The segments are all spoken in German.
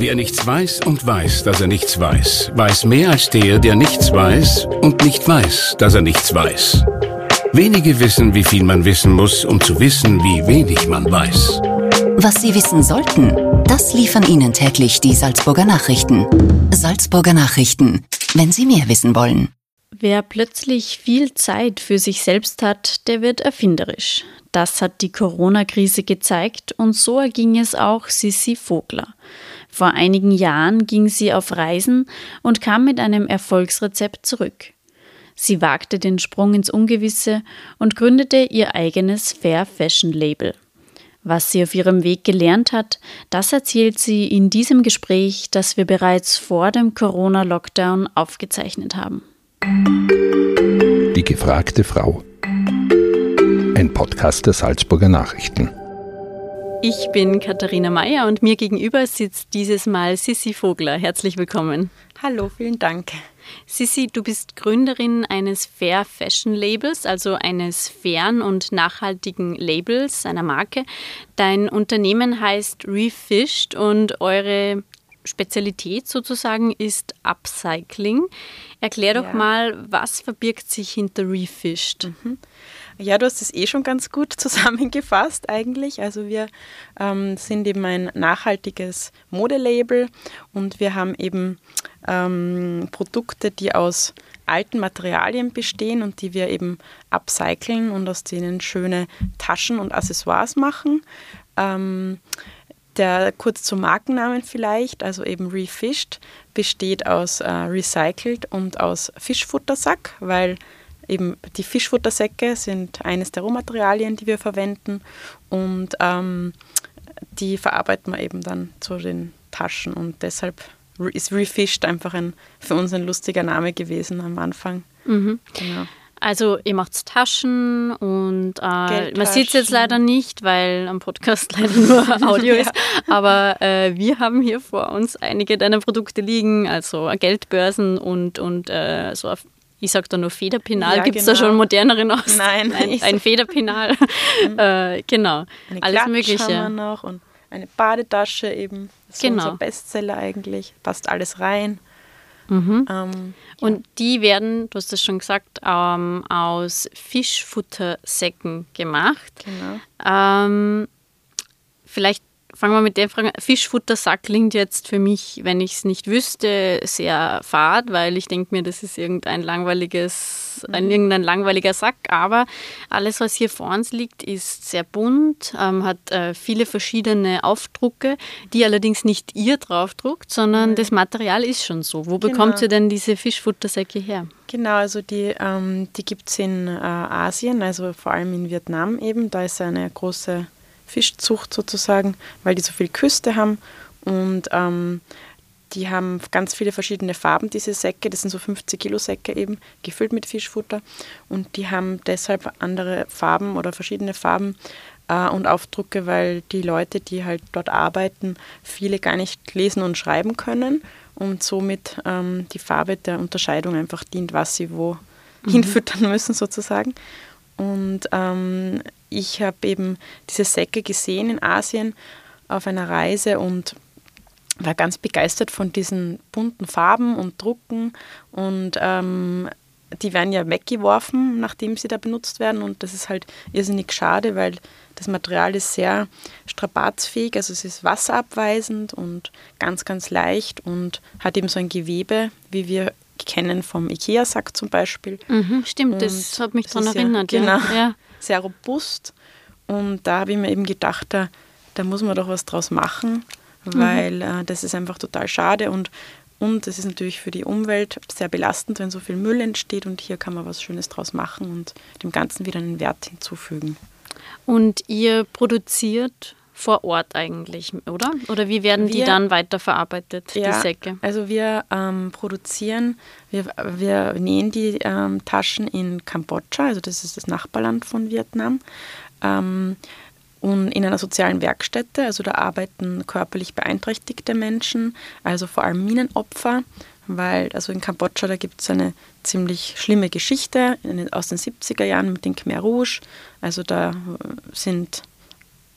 Wer nichts weiß und weiß, dass er nichts weiß, weiß mehr als der, der nichts weiß und nicht weiß, dass er nichts weiß. Wenige wissen, wie viel man wissen muss, um zu wissen, wie wenig man weiß. Was Sie wissen sollten, das liefern Ihnen täglich die Salzburger Nachrichten. Salzburger Nachrichten, wenn Sie mehr wissen wollen. Wer plötzlich viel Zeit für sich selbst hat, der wird erfinderisch. Das hat die Corona-Krise gezeigt und so erging es auch Sissi Vogler. Vor einigen Jahren ging sie auf Reisen und kam mit einem Erfolgsrezept zurück. Sie wagte den Sprung ins Ungewisse und gründete ihr eigenes Fair Fashion Label. Was sie auf ihrem Weg gelernt hat, das erzählt sie in diesem Gespräch, das wir bereits vor dem Corona-Lockdown aufgezeichnet haben. Die gefragte Frau. Ein Podcast der Salzburger Nachrichten. Ich bin Katharina Mayer und mir gegenüber sitzt dieses Mal Sissi Vogler. Herzlich willkommen. Hallo, vielen Dank. Sissi, du bist Gründerin eines Fair Fashion Labels, also eines fairen und nachhaltigen Labels, einer Marke. Dein Unternehmen heißt Refished und eure Spezialität sozusagen ist Upcycling. Erklär doch ja. mal, was verbirgt sich hinter Refished? Mhm. Ja, du hast es eh schon ganz gut zusammengefasst eigentlich. Also wir ähm, sind eben ein nachhaltiges Modelabel und wir haben eben ähm, Produkte, die aus alten Materialien bestehen und die wir eben upcyclen und aus denen schöne Taschen und Accessoires machen. Ähm, der kurz zum Markennamen vielleicht, also eben Refished, besteht aus äh, recycelt und aus Fischfuttersack, weil eben die Fischfuttersäcke sind eines der Rohmaterialien, die wir verwenden und ähm, die verarbeiten wir eben dann zu den Taschen und deshalb ist Refished einfach ein, für uns ein lustiger Name gewesen am Anfang. Mhm. Genau. Also ihr macht Taschen und äh, man sieht es jetzt leider nicht, weil am Podcast leider nur Audio ja. ist. Aber äh, wir haben hier vor uns einige deiner Produkte liegen, also Geldbörsen und, und äh, so ich sage da nur Federpinal. Ja, Gibt es genau. da schon moderneren aus? Nein. Ein, ein Federpinal. äh, genau. Eine Alles Klatsch Mögliche. haben wir noch und eine Badetasche eben. Das ist genau. unser Bestseller eigentlich. Passt alles rein. Mhm. Ähm, und ja. die werden, du hast es schon gesagt, ähm, aus Fischfuttersäcken gemacht. Genau. Ähm, vielleicht fangen wir mit der Frage an. Fischfuttersack klingt jetzt für mich, wenn ich es nicht wüsste, sehr fad, weil ich denke mir, das ist irgendein langweiliges, ein, mhm. irgendein langweiliger Sack. Aber alles, was hier vor uns liegt, ist sehr bunt, ähm, hat äh, viele verschiedene Aufdrucke, die allerdings nicht ihr draufdruckt, sondern mhm. das Material ist schon so. Wo genau. bekommt ihr denn diese Fischfuttersäcke her? Genau, also die, ähm, die gibt es in äh, Asien, also vor allem in Vietnam eben. Da ist eine große Fischzucht sozusagen, weil die so viel Küste haben und ähm, die haben ganz viele verschiedene Farben, diese Säcke. Das sind so 50 Kilo Säcke eben, gefüllt mit Fischfutter. Und die haben deshalb andere Farben oder verschiedene Farben äh, und Aufdrucke, weil die Leute, die halt dort arbeiten, viele gar nicht lesen und schreiben können und somit ähm, die Farbe der Unterscheidung einfach dient, was sie wo mhm. hinfüttern müssen sozusagen. Und ähm, ich habe eben diese Säcke gesehen in Asien auf einer Reise und war ganz begeistert von diesen bunten Farben und Drucken. Und ähm, die werden ja weggeworfen, nachdem sie da benutzt werden. Und das ist halt irrsinnig schade, weil das Material ist sehr strapazfähig, also es ist wasserabweisend und ganz, ganz leicht und hat eben so ein Gewebe, wie wir kennen vom Ikea-Sack zum Beispiel. Mhm, stimmt, und das hat mich daran erinnert. Ja, genau, ja. sehr robust. Und da habe ich mir eben gedacht, da, da muss man doch was draus machen, mhm. weil mhm. äh, das ist einfach total schade und und es ist natürlich für die Umwelt sehr belastend, wenn so viel Müll entsteht und hier kann man was Schönes draus machen und dem Ganzen wieder einen Wert hinzufügen. Und ihr produziert vor Ort eigentlich, oder? Oder wie werden wir, die dann weiterverarbeitet, ja, die Säcke? Also wir ähm, produzieren, wir, wir nähen die ähm, Taschen in Kambodscha, also das ist das Nachbarland von Vietnam. Ähm, und in einer sozialen Werkstätte, also da arbeiten körperlich beeinträchtigte Menschen, also vor allem Minenopfer, weil also in Kambodscha, da gibt es eine ziemlich schlimme Geschichte aus den 70er Jahren mit den Khmer Rouge. Also da sind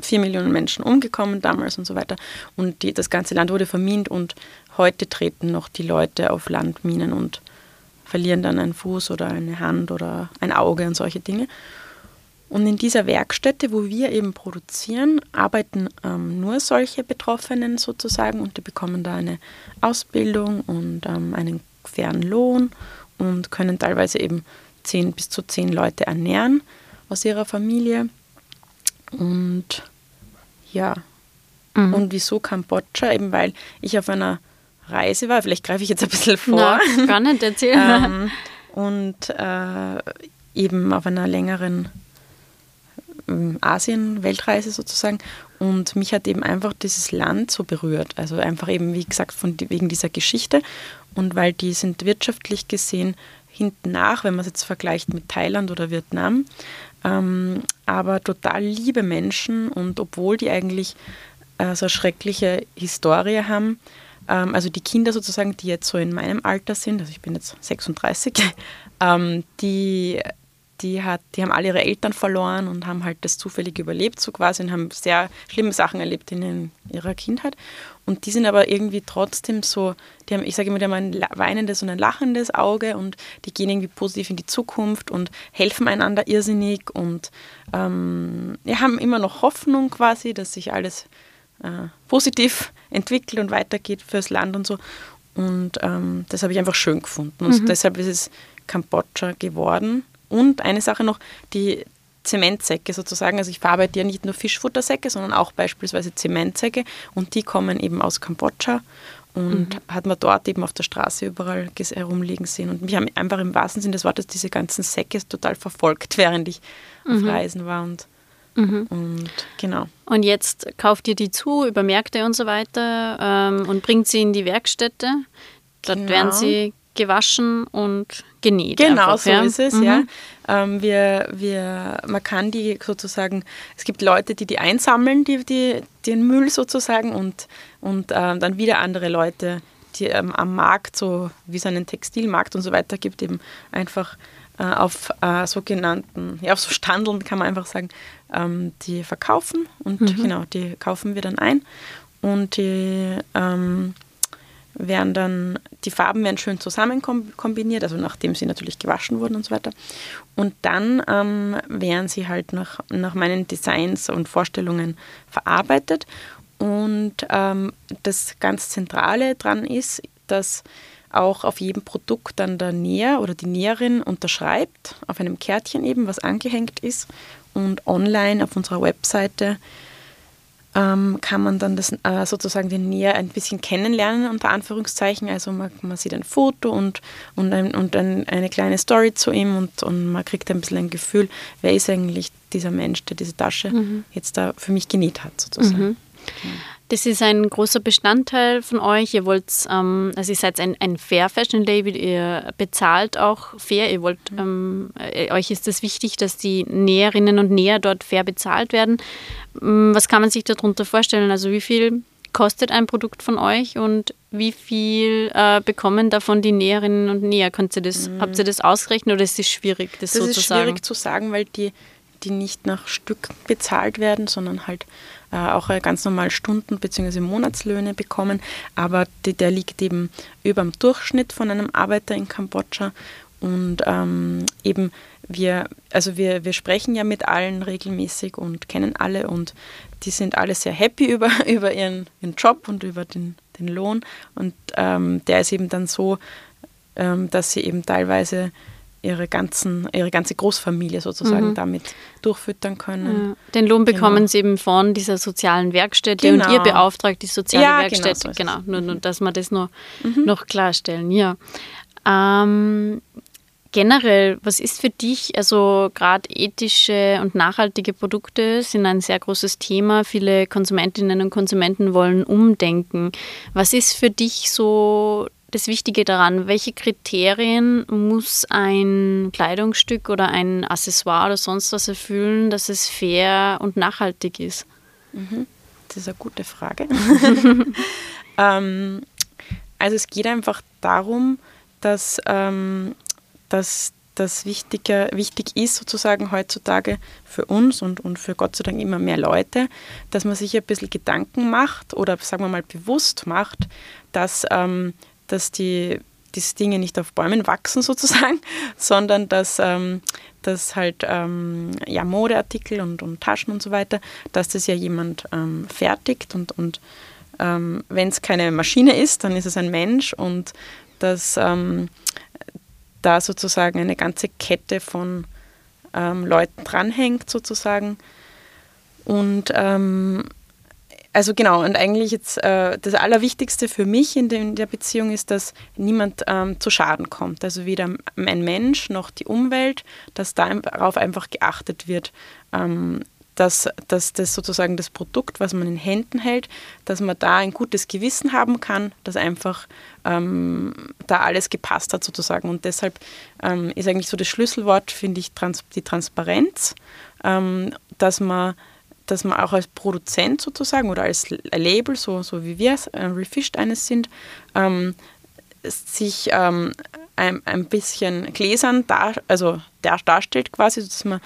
vier Millionen Menschen umgekommen damals und so weiter. Und die, das ganze Land wurde vermint und heute treten noch die Leute auf Landminen und verlieren dann einen Fuß oder eine Hand oder ein Auge und solche Dinge. Und in dieser Werkstätte, wo wir eben produzieren, arbeiten ähm, nur solche Betroffenen sozusagen und die bekommen da eine Ausbildung und ähm, einen fairen Lohn und können teilweise eben zehn bis zu zehn Leute ernähren aus ihrer Familie. Und ja, mhm. und wieso Kambodscha? Eben weil ich auf einer Reise war, vielleicht greife ich jetzt ein bisschen vor. Na, gar nicht erzählen. ähm, und äh, eben auf einer längeren ähm, Asien-Weltreise sozusagen. Und mich hat eben einfach dieses Land so berührt. Also einfach eben, wie gesagt, von, wegen dieser Geschichte. Und weil die sind wirtschaftlich gesehen hinten nach, wenn man es jetzt vergleicht mit Thailand oder Vietnam. Ähm, aber total liebe Menschen und obwohl die eigentlich äh, so eine schreckliche Historie haben, ähm, also die Kinder sozusagen, die jetzt so in meinem Alter sind, also ich bin jetzt 36, ähm, die die, hat, die haben alle ihre Eltern verloren und haben halt das zufällig überlebt, so quasi, und haben sehr schlimme Sachen erlebt in ihrer Kindheit. Und die sind aber irgendwie trotzdem so, die haben, ich sage immer, die haben ein weinendes und ein lachendes Auge und die gehen irgendwie positiv in die Zukunft und helfen einander irrsinnig und ähm, ja, haben immer noch Hoffnung quasi, dass sich alles äh, positiv entwickelt und weitergeht fürs Land und so. Und ähm, das habe ich einfach schön gefunden. Und mhm. deshalb ist es Kambodscha geworden. Und eine Sache noch, die Zementsäcke sozusagen. Also ich verarbeite ja nicht nur Fischfuttersäcke, sondern auch beispielsweise Zementsäcke und die kommen eben aus Kambodscha und mhm. hat man dort eben auf der Straße überall herumliegen sehen. Und mich haben einfach im wahrsten Sinne des Wortes diese ganzen Säcke total verfolgt, während ich mhm. auf Reisen war und Mhm. Und genau. Und jetzt kauft ihr die zu über Märkte und so weiter ähm, und bringt sie in die Werkstätte. Dort genau. werden sie gewaschen und genäht. Genau, einfach, so ja? ist es, mhm. ja. Ähm, wir, wir, man kann die sozusagen, es gibt Leute, die die einsammeln, die, die, den Müll sozusagen und, und äh, dann wieder andere Leute, die ähm, am Markt, so wie es einen Textilmarkt und so weiter gibt, eben einfach äh, auf äh, sogenannten, ja, auf so Standeln kann man einfach sagen, ähm, die verkaufen und mhm. genau, die kaufen wir dann ein und die ähm, werden dann, die Farben werden schön zusammen kombiniert, also nachdem sie natürlich gewaschen wurden und so weiter. Und dann ähm, werden sie halt nach, nach meinen Designs und Vorstellungen verarbeitet. Und ähm, das ganz Zentrale dran ist, dass auch auf jedem Produkt dann der Näher oder die Näherin unterschreibt, auf einem Kärtchen eben, was angehängt ist. Und online auf unserer Webseite ähm, kann man dann das, äh, sozusagen den Näher ein bisschen kennenlernen, unter Anführungszeichen. Also man, man sieht ein Foto und, und, ein, und ein, eine kleine Story zu ihm und, und man kriegt ein bisschen ein Gefühl, wer ist eigentlich dieser Mensch, der diese Tasche mhm. jetzt da für mich genäht hat, sozusagen. Mhm. Das ist ein großer Bestandteil von euch. Ihr wollt, ähm, also ihr seid ein, ein Fair Fashion Label, ihr bezahlt auch fair. Ihr wollt, mhm. ähm, äh, euch ist es das wichtig, dass die Näherinnen und Näher dort fair bezahlt werden. Ähm, was kann man sich darunter vorstellen? Also wie viel kostet ein Produkt von euch und wie viel äh, bekommen davon die Näherinnen und Näher? Könnt ihr das, mhm. Habt ihr das ausgerechnet oder ist es schwierig, das, das so zu sagen? Das ist schwierig zu sagen, weil die, die nicht nach Stück bezahlt werden, sondern halt auch ganz normal Stunden- bzw. Monatslöhne bekommen. Aber die, der liegt eben über dem Durchschnitt von einem Arbeiter in Kambodscha. Und ähm, eben wir, also wir, wir sprechen ja mit allen regelmäßig und kennen alle und die sind alle sehr happy über, über ihren, ihren Job und über den, den Lohn. Und ähm, der ist eben dann so, ähm, dass sie eben teilweise ihre, ganzen, ihre ganze Großfamilie sozusagen mhm. damit durchfüttern können. Ja. Den Lohn bekommen genau. sie eben von dieser sozialen Werkstätte genau. und ihr beauftragt die soziale ja, genau, Werkstätte. Genau, so nur, nur, dass wir das noch, mhm. noch klarstellen. Ja. Ähm, generell, was ist für dich, also gerade ethische und nachhaltige Produkte sind ein sehr großes Thema. Viele Konsumentinnen und Konsumenten wollen umdenken. Was ist für dich so das Wichtige daran? Welche Kriterien muss ein Kleidungsstück oder ein Accessoire oder sonst was erfüllen, dass es fair und nachhaltig ist? Mhm. Das ist eine gute Frage. ähm, also es geht einfach darum, dass, ähm, dass, das Wichtige, wichtig ist sozusagen heutzutage für uns und, und für Gott sei Dank immer mehr Leute, dass man sich ein bisschen Gedanken macht oder sagen wir mal bewusst macht, dass, ähm, dass die diese Dinge nicht auf Bäumen wachsen sozusagen, sondern dass, ähm, dass halt ähm, ja, Modeartikel und, und Taschen und so weiter, dass das ja jemand ähm, fertigt und, und ähm, wenn es keine Maschine ist, dann ist es ein Mensch und dass ähm, da sozusagen eine ganze Kette von ähm, Leuten dranhängt sozusagen. Und also genau, und eigentlich jetzt äh, das Allerwichtigste für mich in, de, in, der Beziehung ist, dass niemand ähm, zu Schaden kommt. Also weder ein Mensch noch die Umwelt, dass darauf einfach geachtet wird, ähm, dass, dass das sozusagen das Produkt, was man in Händen hält, dass man da ein gutes Gewissen haben kann, dass einfach ähm, da alles gepasst hat sozusagen. Und deshalb ähm, ist eigentlich so das Schlüsselwort, finde ich, trans die Transparenz, ähm, dass man dass man auch als Produzent sozusagen oder als Label, so, so wie wir äh, Refished eines sind, ähm, sich ähm, ein, ein bisschen gläsern dar, also dar, darstellt quasi, dass man,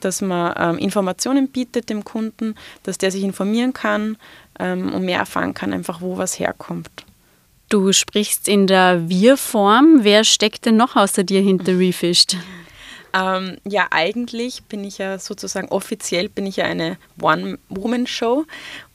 dass man ähm, Informationen bietet dem Kunden, dass der sich informieren kann ähm, und mehr erfahren kann, einfach wo was herkommt. Du sprichst in der Wir-Form. Wer steckt denn noch außer dir hinter Refished? Ähm, ja, eigentlich bin ich ja sozusagen offiziell bin ich ja eine One-Woman-Show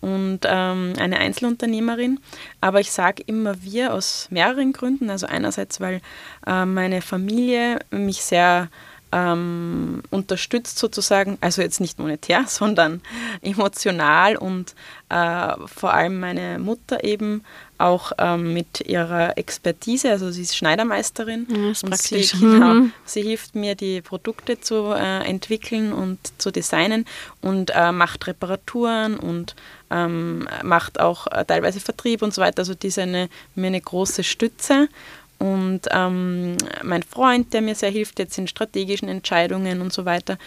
und ähm, eine Einzelunternehmerin. Aber ich sage immer wir aus mehreren Gründen. Also einerseits, weil äh, meine Familie mich sehr ähm, unterstützt sozusagen, also jetzt nicht monetär, sondern emotional und äh, vor allem meine Mutter eben auch ähm, mit ihrer Expertise, also sie ist Schneidermeisterin ja, ist und praktisch. sie, genau, mhm. sie hilft mir, die Produkte zu äh, entwickeln und zu designen und äh, macht Reparaturen und ähm, macht auch äh, teilweise Vertrieb und so weiter. Also die ist eine, mir eine große Stütze und ähm, mein Freund, der mir sehr hilft jetzt in strategischen Entscheidungen und so weiter.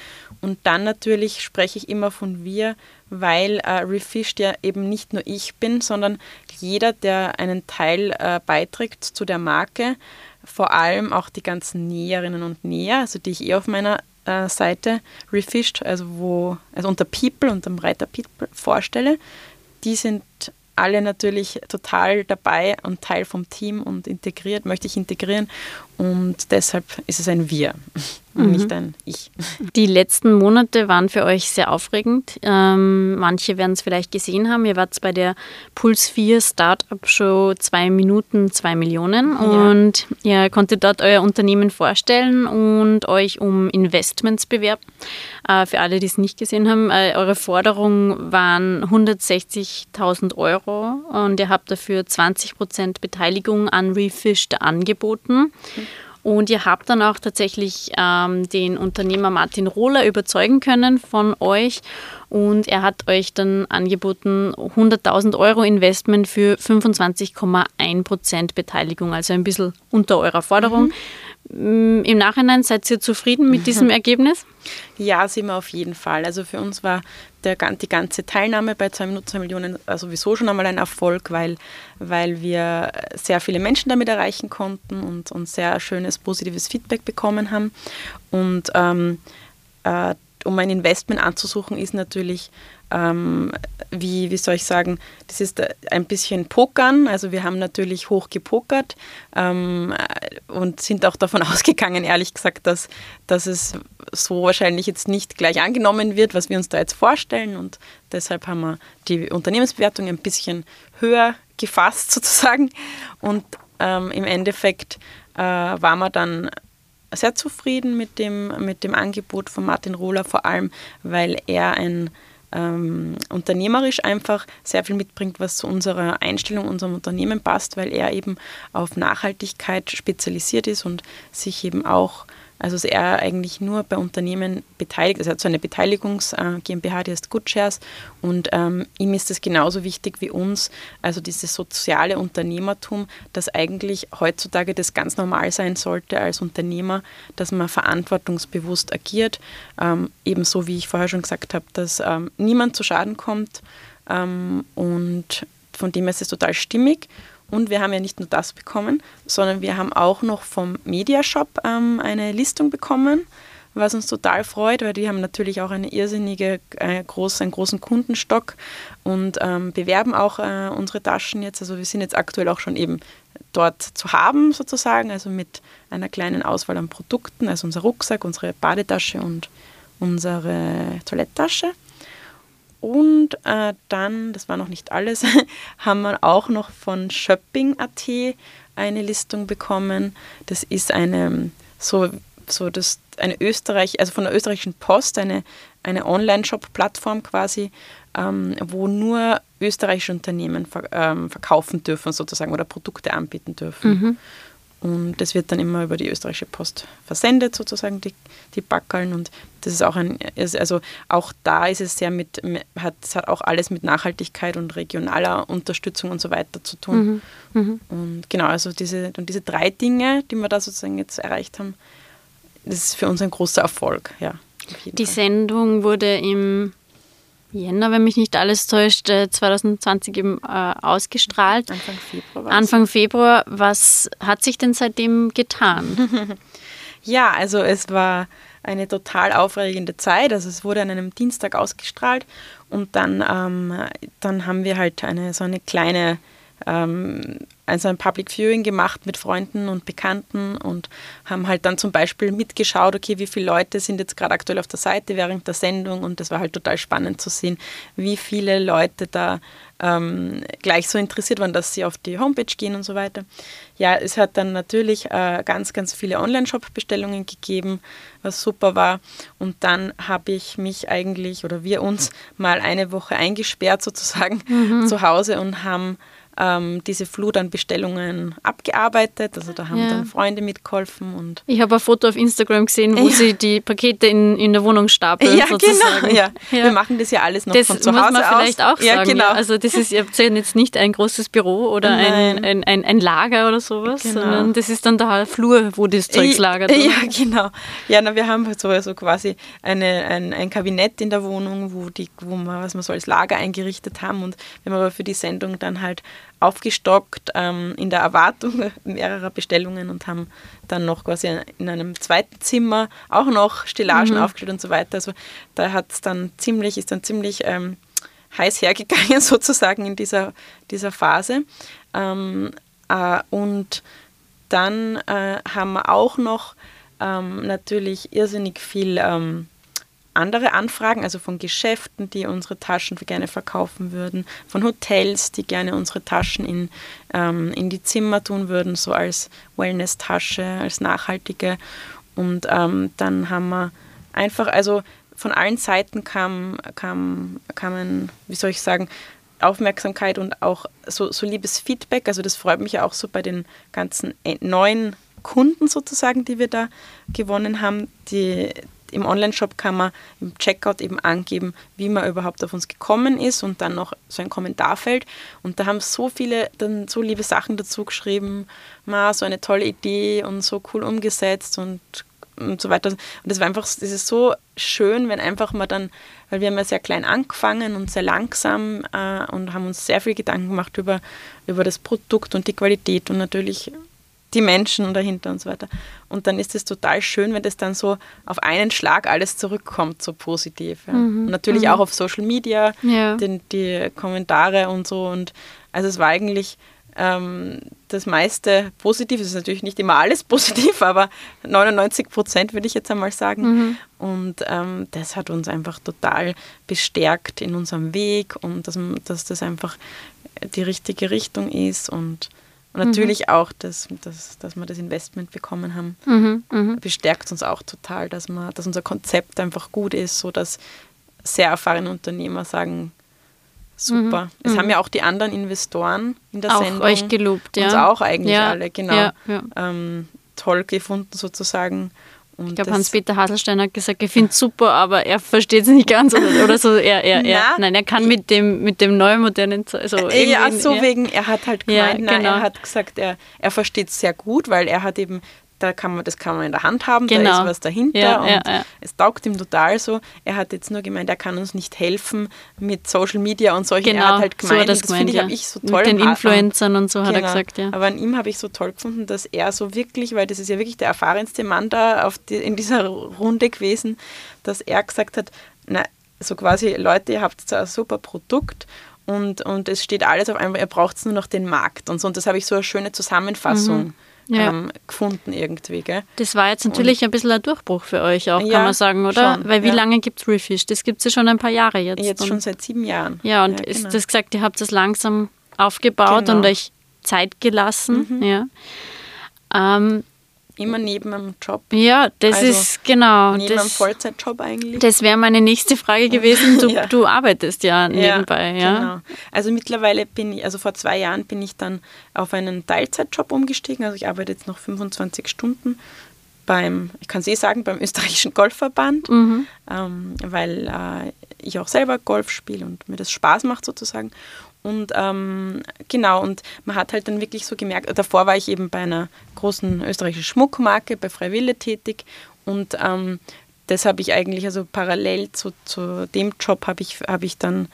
Und dann natürlich spreche ich immer von wir, weil äh, Refished ja eben nicht nur ich bin, sondern jeder, der einen Teil äh, beiträgt zu der Marke, vor allem auch die ganzen Näherinnen und Näher, also die ich eh auf meiner äh, Seite Refished, also wo, also unter People, unter dem Reiter People vorstelle, die sind alle natürlich total dabei und Teil vom Team und integriert, möchte ich integrieren. Und deshalb ist es ein Wir und mhm. nicht ein Ich. Die letzten Monate waren für euch sehr aufregend. Ähm, manche werden es vielleicht gesehen haben. Ihr wart bei der Puls 4 Startup Show zwei Minuten, zwei Millionen. Ja. Und ihr konntet dort euer Unternehmen vorstellen und euch um Investments bewerben. Äh, für alle, die es nicht gesehen haben, äh, eure Forderung waren 160.000 Euro und ihr habt dafür 20 Prozent Beteiligung an Refished angeboten. Mhm. Und ihr habt dann auch tatsächlich ähm, den Unternehmer Martin Rohler überzeugen können von euch. Und er hat euch dann angeboten 100.000 Euro Investment für 25,1 Prozent Beteiligung, also ein bisschen unter eurer Forderung. Mhm. Im Nachhinein seid ihr zufrieden mit diesem Ergebnis? Ja, sind wir auf jeden Fall. Also für uns war der, die ganze Teilnahme bei 2 Minuten 2 Millionen sowieso schon einmal ein Erfolg, weil, weil wir sehr viele Menschen damit erreichen konnten und, und sehr schönes positives Feedback bekommen haben. Und ähm, äh, um ein Investment anzusuchen, ist natürlich ähm, wie, wie soll ich sagen, das ist ein bisschen Pokern. Also wir haben natürlich hoch gepokert ähm, und sind auch davon ausgegangen, ehrlich gesagt, dass, dass es so wahrscheinlich jetzt nicht gleich angenommen wird, was wir uns da jetzt vorstellen. Und deshalb haben wir die Unternehmensbewertung ein bisschen höher gefasst sozusagen. Und ähm, im Endeffekt äh, waren wir dann sehr zufrieden mit dem, mit dem Angebot von Martin Rohler, vor allem weil er ein ähm, unternehmerisch einfach sehr viel mitbringt, was zu unserer Einstellung, unserem Unternehmen passt, weil er eben auf Nachhaltigkeit spezialisiert ist und sich eben auch also ist er eigentlich nur bei Unternehmen beteiligt. Also er hat so eine Beteiligungs äh, GmbH, die heißt GoodShares und ähm, ihm ist es genauso wichtig wie uns, also dieses soziale Unternehmertum, das eigentlich heutzutage das ganz normal sein sollte als Unternehmer, dass man verantwortungsbewusst agiert. Ähm, ebenso wie ich vorher schon gesagt habe, dass ähm, niemand zu Schaden kommt ähm, und von dem ist es total stimmig. Und wir haben ja nicht nur das bekommen, sondern wir haben auch noch vom Mediashop ähm, eine Listung bekommen, was uns total freut, weil die haben natürlich auch eine irrsinnige, äh, groß, einen großen Kundenstock und ähm, bewerben auch äh, unsere Taschen jetzt. Also wir sind jetzt aktuell auch schon eben dort zu haben sozusagen, also mit einer kleinen Auswahl an Produkten, also unser Rucksack, unsere Badetasche und unsere Toiletttasche. Und äh, dann, das war noch nicht alles, haben wir auch noch von Shopping.at eine Listung bekommen. Das ist eine so, so das, eine Österreich, also von der österreichischen Post, eine, eine Online-Shop-Plattform quasi, ähm, wo nur österreichische Unternehmen ver ähm, verkaufen dürfen sozusagen oder Produkte anbieten dürfen. Mhm. Und das wird dann immer über die österreichische Post versendet, sozusagen, die, die Backeln. Und das ist auch ein, also auch da ist es sehr mit, hat, es hat auch alles mit Nachhaltigkeit und regionaler Unterstützung und so weiter zu tun. Mhm. Mhm. Und genau, also diese, und diese drei Dinge, die wir da sozusagen jetzt erreicht haben, das ist für uns ein großer Erfolg, ja. Die Fall. Sendung wurde im Jänner, wenn mich nicht alles täuscht, 2020 äh, eben äh, ausgestrahlt. Anfang Februar. Anfang Februar. Was hat sich denn seitdem getan? ja, also es war eine total aufregende Zeit. Also es wurde an einem Dienstag ausgestrahlt und dann, ähm, dann haben wir halt eine so eine kleine ähm, also ein Public Viewing gemacht mit Freunden und Bekannten und haben halt dann zum Beispiel mitgeschaut, okay, wie viele Leute sind jetzt gerade aktuell auf der Seite während der Sendung und das war halt total spannend zu sehen, wie viele Leute da ähm, gleich so interessiert waren, dass sie auf die Homepage gehen und so weiter. Ja, es hat dann natürlich äh, ganz, ganz viele Online-Shop-Bestellungen gegeben, was super war. Und dann habe ich mich eigentlich oder wir uns mal eine Woche eingesperrt sozusagen mhm. zu Hause und haben ähm, diese Flut an Bestellungen abgearbeitet. Also da haben ja. dann Freunde mitgeholfen. Und ich habe ein Foto auf Instagram gesehen, wo ja. sie die Pakete in, in der Wohnung stapeln. Ja, genau. sozusagen. genau. Ja. Wir machen das ja alles noch das von zu Hause aus. Das muss man vielleicht auch sagen. Ja, genau. Also das ist ihr habt jetzt nicht ein großes Büro oder ein, ein, ein, ein, Lager oder sowas, genau. sondern das ist dann der Flur, wo das Zeugs lagert. Ja, genau. Ja, na, wir haben so also quasi eine, ein, ein Kabinett in der Wohnung, wo, die, wo wir, was wir so als Lager eingerichtet haben und wir haben aber für die Sendung dann halt aufgestockt ähm, in der Erwartung mehrerer Bestellungen und haben dann noch quasi in einem zweiten Zimmer auch noch Stillagen mhm. aufgestellt und so weiter. Also da hat es dann ziemlich, ist dann ziemlich ähm, heiß hergegangen sozusagen in dieser, dieser Phase. Ähm, äh, und dann äh, haben wir auch noch ähm, natürlich irrsinnig viel ähm, andere Anfragen, also von Geschäften, die unsere Taschen gerne verkaufen würden, von Hotels, die gerne unsere Taschen in, ähm, in die Zimmer tun würden, so als Wellness-Tasche, als nachhaltige. Und ähm, dann haben wir einfach, also von allen Seiten kam, kam, kamen, wie soll ich sagen, Aufmerksamkeit und auch so, so liebes Feedback. Also das freut mich ja auch so bei den ganzen äh, neuen Kunden sozusagen, die wir da gewonnen haben, die, im Online-Shop kann man im Checkout eben angeben, wie man überhaupt auf uns gekommen ist und dann noch so ein Kommentarfeld. Und da haben so viele dann so liebe Sachen dazu geschrieben, ma, so eine tolle Idee und so cool umgesetzt und, und so weiter. Und das war einfach, das ist so schön, wenn einfach mal dann, weil wir haben ja sehr klein angefangen und sehr langsam äh, und haben uns sehr viel Gedanken gemacht über, über das Produkt und die Qualität und natürlich die Menschen dahinter und so weiter. Und dann ist es total schön, wenn das dann so auf einen Schlag alles zurückkommt, so positiv. Ja. Mhm. Und natürlich mhm. auch auf Social Media, ja. den, die Kommentare und so. Und also es war eigentlich ähm, das meiste positiv. Es ist natürlich nicht immer alles positiv, aber 99 Prozent würde ich jetzt einmal sagen. Mhm. Und ähm, das hat uns einfach total bestärkt in unserem Weg und dass, dass das einfach die richtige Richtung ist und und natürlich mhm. auch, dass, dass, dass wir das Investment bekommen haben, mhm, mh. bestärkt uns auch total, dass, wir, dass unser Konzept einfach gut ist, sodass sehr erfahrene Unternehmer sagen, super. Mhm, es haben mhm. ja auch die anderen Investoren in der auch Sendung euch gelobt, ja. uns auch eigentlich ja. alle, genau, ja. Ähm, toll gefunden sozusagen. Ich glaube, Hans-Peter Haselstein hat gesagt, er findet es super, aber er versteht es nicht ganz oder, oder so. Er, er, er, nein, er kann mit dem, mit dem neuen modernen. Also äh, ja, so wegen, er hat halt gemeint, ja, genau. nein, er hat gesagt, er, er versteht es sehr gut, weil er hat eben da kann man, das kann man in der Hand haben, genau. da ist was dahinter ja, und ja, ja. es taugt ihm total so. Er hat jetzt nur gemeint, er kann uns nicht helfen mit Social Media und solchen. Genau, er hat halt gemeint, so das, das finde ich, habe ich so toll. Mit den Influencern und so genau. hat er genau. gesagt, ja. Aber an ihm habe ich so toll gefunden, dass er so wirklich, weil das ist ja wirklich der erfahrenste Mann da auf die, in dieser Runde gewesen, dass er gesagt hat, na, so quasi, Leute, ihr habt ein super Produkt und, und es steht alles auf einmal, ihr braucht nur noch den Markt und so. Und das habe ich so eine schöne Zusammenfassung. Mhm ja. ähm, gefunden irgendwie. Gell? Das war jetzt natürlich und, ein bisschen ein Durchbruch für euch auch, kann ja, man sagen, oder? Schon, Weil wie ja. lange gibt es Refish? Das gibt es ja schon ein paar Jahre jetzt. Jetzt schon seit sieben Jahren. Ja, und ist genau. das gesagt, ihr habt das langsam aufgebaut genau. und euch Zeit gelassen. Mhm. Ja. Ähm, Immer neben einem Job. Ja, das also ist genau. Neben das, einem Vollzeitjob eigentlich. Das wäre meine nächste Frage gewesen. Du, ja. du arbeitest ja nebenbei, ja, ja. Genau. Also mittlerweile bin ich, also vor zwei Jahren bin ich dann auf einen Teilzeitjob umgestiegen. Also ich arbeite jetzt noch 25 Stunden beim, ich kann es eh sagen, beim österreichischen Golfverband, mhm. ähm, weil äh, ich auch selber Golf spiele und mir das Spaß macht sozusagen. Und ähm, genau, und man hat halt dann wirklich so gemerkt, davor war ich eben bei einer großen österreichischen Schmuckmarke, bei Freiwille tätig. Und ähm, das habe ich eigentlich, also parallel zu, zu dem Job habe ich, hab ich dann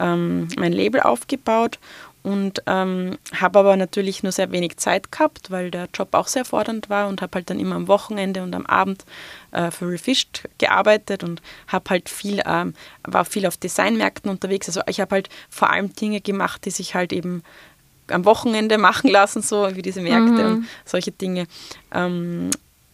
ähm, mein Label aufgebaut und ähm, habe aber natürlich nur sehr wenig Zeit gehabt, weil der Job auch sehr fordernd war und habe halt dann immer am Wochenende und am Abend äh, für Refished gearbeitet und habe halt viel, ähm, war viel auf Designmärkten unterwegs. Also ich habe halt vor allem Dinge gemacht, die sich halt eben am Wochenende machen lassen, so wie diese Märkte mhm. und solche Dinge. Ähm,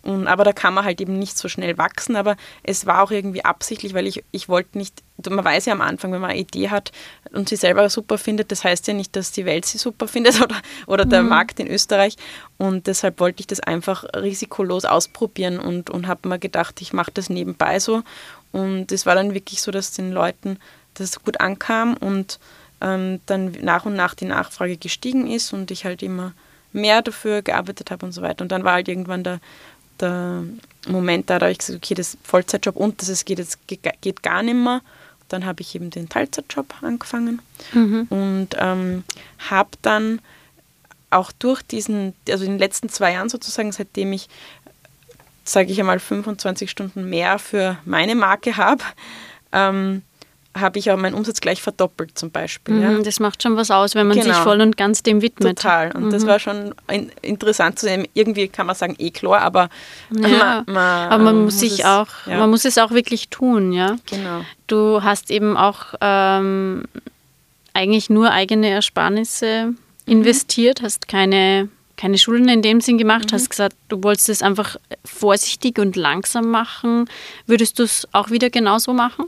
und, aber da kann man halt eben nicht so schnell wachsen. Aber es war auch irgendwie absichtlich, weil ich, ich wollte nicht, man weiß ja am Anfang, wenn man eine Idee hat und sie selber super findet, das heißt ja nicht, dass die Welt sie super findet oder, oder der mhm. Markt in Österreich. Und deshalb wollte ich das einfach risikolos ausprobieren und, und habe mir gedacht, ich mache das nebenbei so. Und es war dann wirklich so, dass den Leuten das gut ankam und ähm, dann nach und nach die Nachfrage gestiegen ist und ich halt immer mehr dafür gearbeitet habe und so weiter. Und dann war halt irgendwann der der Moment da, habe ich gesagt, okay, das ist Vollzeitjob und das geht jetzt geht gar nicht mehr. Dann habe ich eben den Teilzeitjob angefangen mhm. und ähm, habe dann auch durch diesen, also in den letzten zwei Jahren sozusagen, seitdem ich, sage ich einmal, 25 Stunden mehr für meine Marke habe, ähm, habe ich auch meinen Umsatz gleich verdoppelt zum Beispiel. Mhm, ja. Das macht schon was aus, wenn man genau. sich voll und ganz dem widmet. Total. Und mhm. das war schon interessant zu sehen. Irgendwie kann man sagen, eh klar, aber, ja, man, man, aber man muss, muss sich es, auch, ja. man muss es auch wirklich tun, ja. Genau. Du hast eben auch ähm, eigentlich nur eigene Ersparnisse mhm. investiert, hast keine keine Schulden in dem Sinn gemacht, mhm. hast gesagt, du wolltest es einfach vorsichtig und langsam machen. Würdest du es auch wieder genauso machen?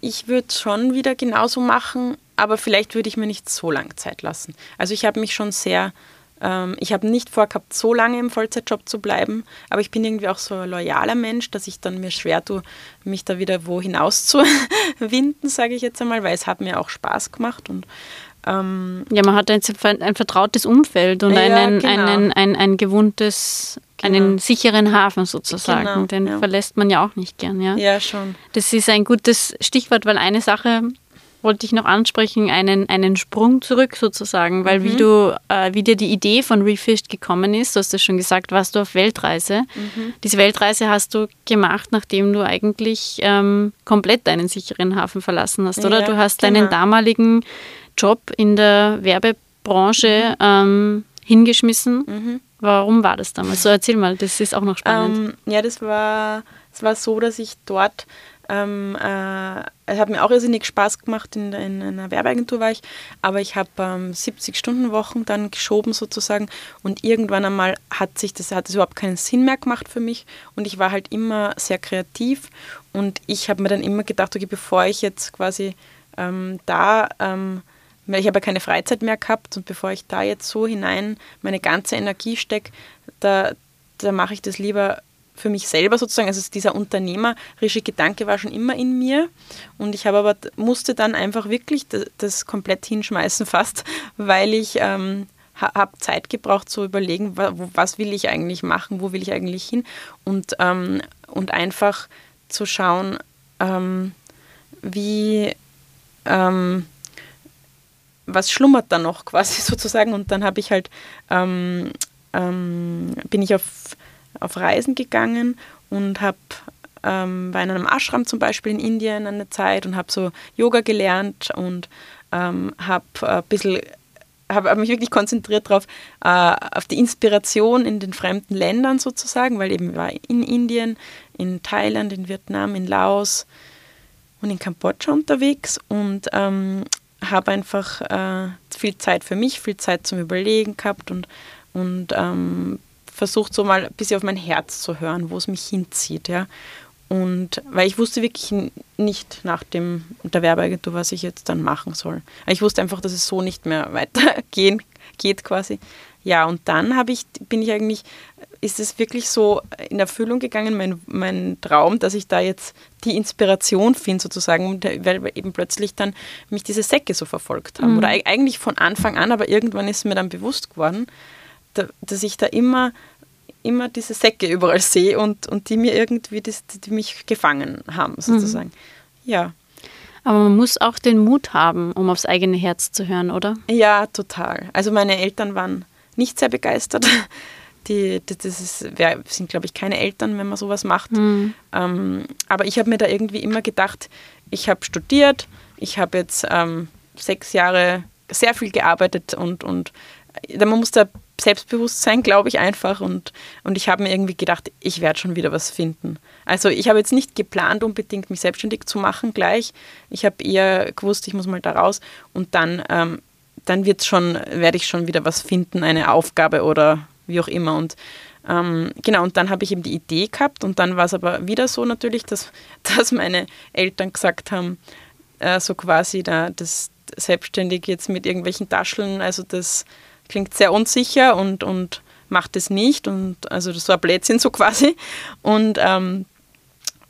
Ich würde es schon wieder genauso machen, aber vielleicht würde ich mir nicht so lange Zeit lassen. Also ich habe mich schon sehr, ähm, ich habe nicht vorgehabt, so lange im Vollzeitjob zu bleiben, aber ich bin irgendwie auch so ein loyaler Mensch, dass ich dann mir schwer tue, mich da wieder wo hinaus zu winden, sage ich jetzt einmal, weil es hat mir auch Spaß gemacht und ähm, ja, man hat ein, ein, vertrautes Umfeld und ja, einen, genau. einen, ein, ein gewohntes, genau. einen sicheren Hafen sozusagen. Genau, Den ja. verlässt man ja auch nicht gern. Ja? ja, schon. Das ist ein gutes Stichwort, weil eine Sache wollte ich noch ansprechen, einen, einen Sprung zurück sozusagen, weil mhm. wie du, äh, wie dir die Idee von Refished gekommen ist, du hast ja schon gesagt, warst du auf Weltreise. Mhm. Diese Weltreise hast du gemacht, nachdem du eigentlich ähm, komplett deinen sicheren Hafen verlassen hast, oder? du hast genau. deinen damaligen Job in der Werbebranche ähm, hingeschmissen. Mhm. Warum war das damals? So erzähl mal, das ist auch noch spannend. Ähm, ja, das war, das war so, dass ich dort ähm, äh, es hat mir auch irrsinnig Spaß gemacht, in, in einer Werbeagentur war ich, aber ich habe ähm, 70-Stunden-Wochen dann geschoben sozusagen und irgendwann einmal hat sich das, hat das überhaupt keinen Sinn mehr gemacht für mich und ich war halt immer sehr kreativ und ich habe mir dann immer gedacht, okay, bevor ich jetzt quasi ähm, da ähm, ich habe ja keine Freizeit mehr gehabt und bevor ich da jetzt so hinein meine ganze Energie stecke, da, da mache ich das lieber für mich selber sozusagen. Also dieser unternehmerische Gedanke war schon immer in mir und ich habe aber musste dann einfach wirklich das, das komplett hinschmeißen fast, weil ich ähm, habe Zeit gebraucht zu überlegen, was will ich eigentlich machen, wo will ich eigentlich hin und, ähm, und einfach zu schauen, ähm, wie ähm, was schlummert da noch quasi sozusagen. Und dann habe ich halt ähm, ähm, bin ich auf, auf Reisen gegangen und habe ähm, war in einem Ashram zum Beispiel in Indien eine Zeit und habe so Yoga gelernt und ähm, habe ein bisschen mich wirklich konzentriert darauf, äh, auf die Inspiration in den fremden Ländern sozusagen, weil eben war in Indien, in Thailand, in Vietnam, in Laos und in Kambodscha unterwegs und ähm, habe einfach äh, viel Zeit für mich, viel Zeit zum Überlegen gehabt und, und ähm, versucht so mal ein bisschen auf mein Herz zu hören, wo es mich hinzieht, ja. Und weil ich wusste wirklich nicht nach dem der Werbeagentur, was ich jetzt dann machen soll. Ich wusste einfach, dass es so nicht mehr weitergehen geht quasi. Ja, und dann ich, bin ich eigentlich, ist es wirklich so in Erfüllung gegangen, mein, mein Traum, dass ich da jetzt die Inspiration finde sozusagen, weil eben plötzlich dann mich diese Säcke so verfolgt haben. Mhm. Oder eigentlich von Anfang an, aber irgendwann ist mir dann bewusst geworden, dass ich da immer immer diese Säcke überall sehe und, und die mir irgendwie, das, die mich gefangen haben, sozusagen. Mhm. Ja. Aber man muss auch den Mut haben, um aufs eigene Herz zu hören, oder? Ja, total. Also meine Eltern waren nicht sehr begeistert. Die, das ist, sind, glaube ich, keine Eltern, wenn man sowas macht. Mhm. Ähm, aber ich habe mir da irgendwie immer gedacht, ich habe studiert, ich habe jetzt ähm, sechs Jahre sehr viel gearbeitet und, und man muss da Selbstbewusstsein, glaube ich, einfach. Und, und ich habe mir irgendwie gedacht, ich werde schon wieder was finden. Also ich habe jetzt nicht geplant, unbedingt mich selbstständig zu machen gleich. Ich habe eher gewusst, ich muss mal da raus und dann, ähm, dann wird's schon, werde ich schon wieder was finden, eine Aufgabe oder wie auch immer. Und ähm, genau, und dann habe ich eben die Idee gehabt und dann war es aber wieder so natürlich, dass, dass meine Eltern gesagt haben, äh, so quasi da, das selbstständig jetzt mit irgendwelchen Tascheln, also das klingt sehr unsicher und, und macht es nicht. Und also das war Blödsinn so quasi. Und ähm,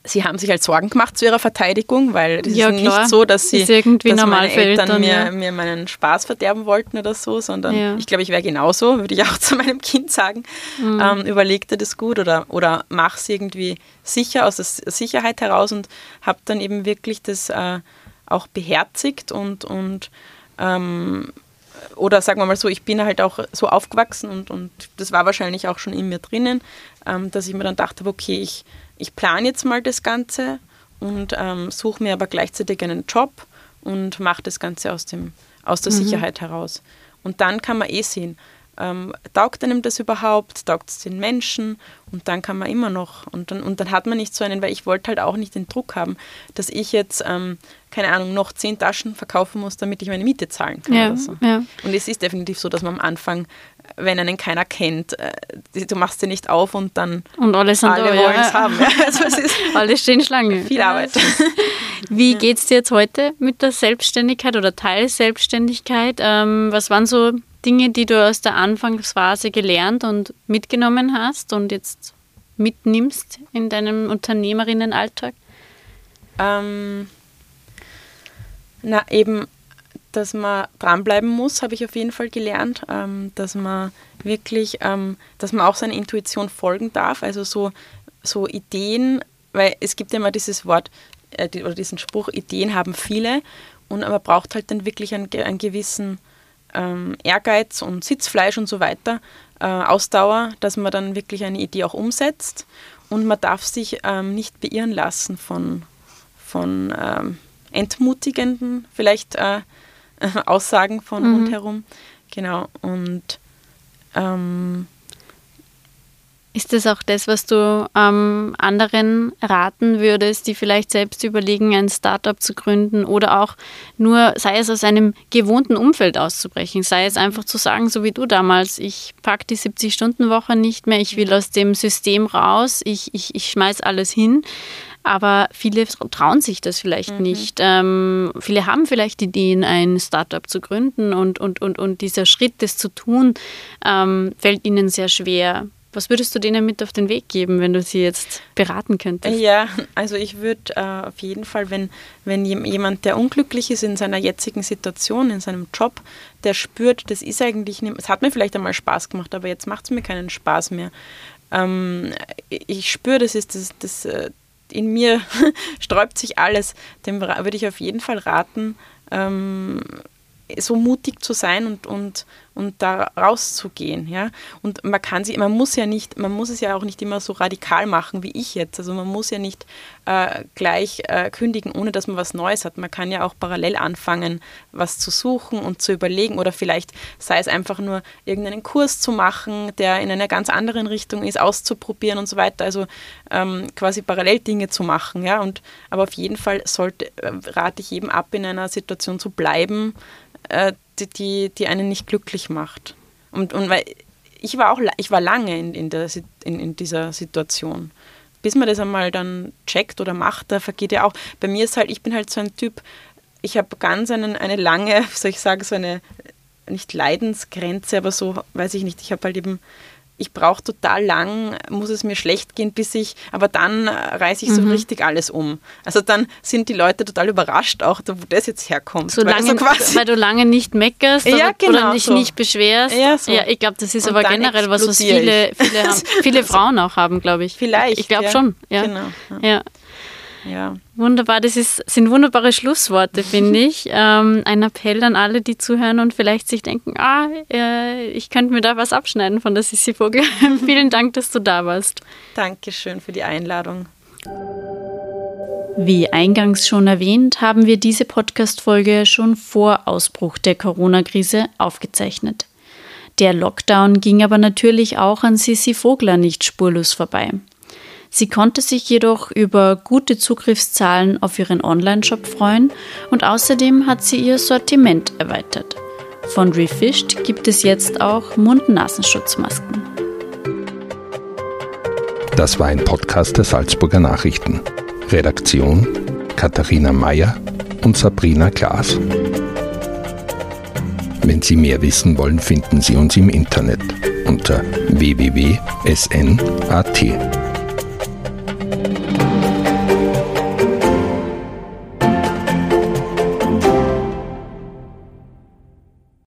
sie haben sich halt Sorgen gemacht zu ihrer Verteidigung, weil es ja, ist klar. nicht so, dass sie dass meine Eltern, Eltern mir, ja. mir meinen Spaß verderben wollten oder so, sondern ja. ich glaube, ich wäre genauso, würde ich auch zu meinem Kind sagen. Mhm. Ähm, überleg dir das gut oder, oder mach es irgendwie sicher aus der Sicherheit heraus und habe dann eben wirklich das äh, auch beherzigt und, und ähm, oder sagen wir mal so, ich bin halt auch so aufgewachsen und, und das war wahrscheinlich auch schon in mir drinnen, ähm, dass ich mir dann dachte, okay, ich, ich plane jetzt mal das Ganze und ähm, suche mir aber gleichzeitig einen Job und mache das Ganze aus, dem, aus der mhm. Sicherheit heraus. Und dann kann man eh sehen, ähm, taugt einem das überhaupt, taugt es den Menschen und dann kann man immer noch und dann, und dann hat man nicht so einen, weil ich wollte halt auch nicht den Druck haben, dass ich jetzt, ähm, keine Ahnung, noch zehn Taschen verkaufen muss, damit ich meine Miete zahlen kann. Ja, so. ja. Und es ist definitiv so, dass man am Anfang, wenn einen keiner kennt, äh, du machst sie nicht auf und dann und alle, sind alle wollen es haben. Also es alle stehen Schlange. Viel Arbeit. Wie ja. geht es dir jetzt heute mit der Selbstständigkeit oder Teilselbstständigkeit? Ähm, was waren so Dinge, die du aus der Anfangsphase gelernt und mitgenommen hast und jetzt mitnimmst in deinem Unternehmerinnenalltag? Ähm, na, eben, dass man dranbleiben muss, habe ich auf jeden Fall gelernt, ähm, dass man wirklich, ähm, dass man auch seiner Intuition folgen darf, also so, so Ideen, weil es gibt ja immer dieses Wort äh, oder diesen Spruch, Ideen haben viele. Und man braucht halt dann wirklich einen, einen gewissen ähm, Ehrgeiz und Sitzfleisch und so weiter, äh, Ausdauer, dass man dann wirklich eine Idee auch umsetzt. Und man darf sich ähm, nicht beirren lassen von, von ähm, entmutigenden vielleicht äh, Aussagen von mhm. rundherum. Genau. Und ähm, ist das auch das, was du ähm, anderen raten würdest, die vielleicht selbst überlegen, ein Startup zu gründen oder auch nur, sei es aus einem gewohnten Umfeld auszubrechen, sei es einfach zu sagen, so wie du damals, ich packe die 70-Stunden-Woche nicht mehr, ich will aus dem System raus, ich, ich, ich schmeiß alles hin. Aber viele trauen sich das vielleicht mhm. nicht. Ähm, viele haben vielleicht Ideen, ein Startup zu gründen und, und, und, und dieser Schritt, das zu tun, ähm, fällt ihnen sehr schwer. Was würdest du denen mit auf den Weg geben, wenn du sie jetzt beraten könntest? Ja, also ich würde äh, auf jeden Fall, wenn, wenn jemand, der unglücklich ist in seiner jetzigen Situation, in seinem Job, der spürt, das ist eigentlich nicht, es hat mir vielleicht einmal Spaß gemacht, aber jetzt macht es mir keinen Spaß mehr. Ähm, ich spüre, das ist das, das äh, in mir sträubt sich alles. Dem würde ich auf jeden Fall raten, ähm, so mutig zu sein und, und, und da rauszugehen, ja. Und man kann sie, man muss ja nicht, man muss es ja auch nicht immer so radikal machen wie ich jetzt. Also man muss ja nicht äh, gleich äh, kündigen, ohne dass man was Neues hat. Man kann ja auch parallel anfangen, was zu suchen und zu überlegen oder vielleicht sei es einfach nur irgendeinen Kurs zu machen, der in einer ganz anderen Richtung ist, auszuprobieren und so weiter. Also ähm, quasi parallel Dinge zu machen, ja. Und aber auf jeden Fall sollte, äh, rate ich jedem ab, in einer Situation zu bleiben, äh, die, die, die einen nicht glücklich macht. Und, und weil ich war auch ich war lange in, in, der, in, in dieser Situation. Bis man das einmal dann checkt oder macht, da vergeht ja auch. Bei mir ist halt, ich bin halt so ein Typ, ich habe ganz einen, eine lange, soll ich sagen, so eine nicht Leidensgrenze, aber so, weiß ich nicht, ich habe halt eben ich brauche total lang, muss es mir schlecht gehen, bis ich, aber dann reiße ich so mhm. richtig alles um. Also dann sind die Leute total überrascht, auch wo das jetzt herkommt. So lange, so weil du lange nicht meckerst ja, genau, oder dich so. nicht beschwerst. Ja, so. ja ich glaube, das ist Und aber generell was, was viele, viele, haben, viele Frauen auch haben, glaube ich. Vielleicht. Ich glaube ja. schon. Ja. Genau. ja. Ja. Wunderbar, das ist, sind wunderbare Schlussworte, finde ich. Ähm, ein Appell an alle, die zuhören und vielleicht sich denken, ah, äh, ich könnte mir da was abschneiden von der Sissi Vogel. Vielen Dank, dass du da warst. Dankeschön für die Einladung. Wie eingangs schon erwähnt, haben wir diese Podcast-Folge schon vor Ausbruch der Corona-Krise aufgezeichnet. Der Lockdown ging aber natürlich auch an Sissi Vogler nicht spurlos vorbei. Sie konnte sich jedoch über gute Zugriffszahlen auf ihren Online-Shop freuen und außerdem hat sie ihr Sortiment erweitert. Von Refished gibt es jetzt auch Mund-Nasenschutzmasken. Das war ein Podcast der Salzburger Nachrichten. Redaktion Katharina Mayer und Sabrina Klaas. Wenn Sie mehr wissen wollen, finden Sie uns im Internet unter www.sn.at.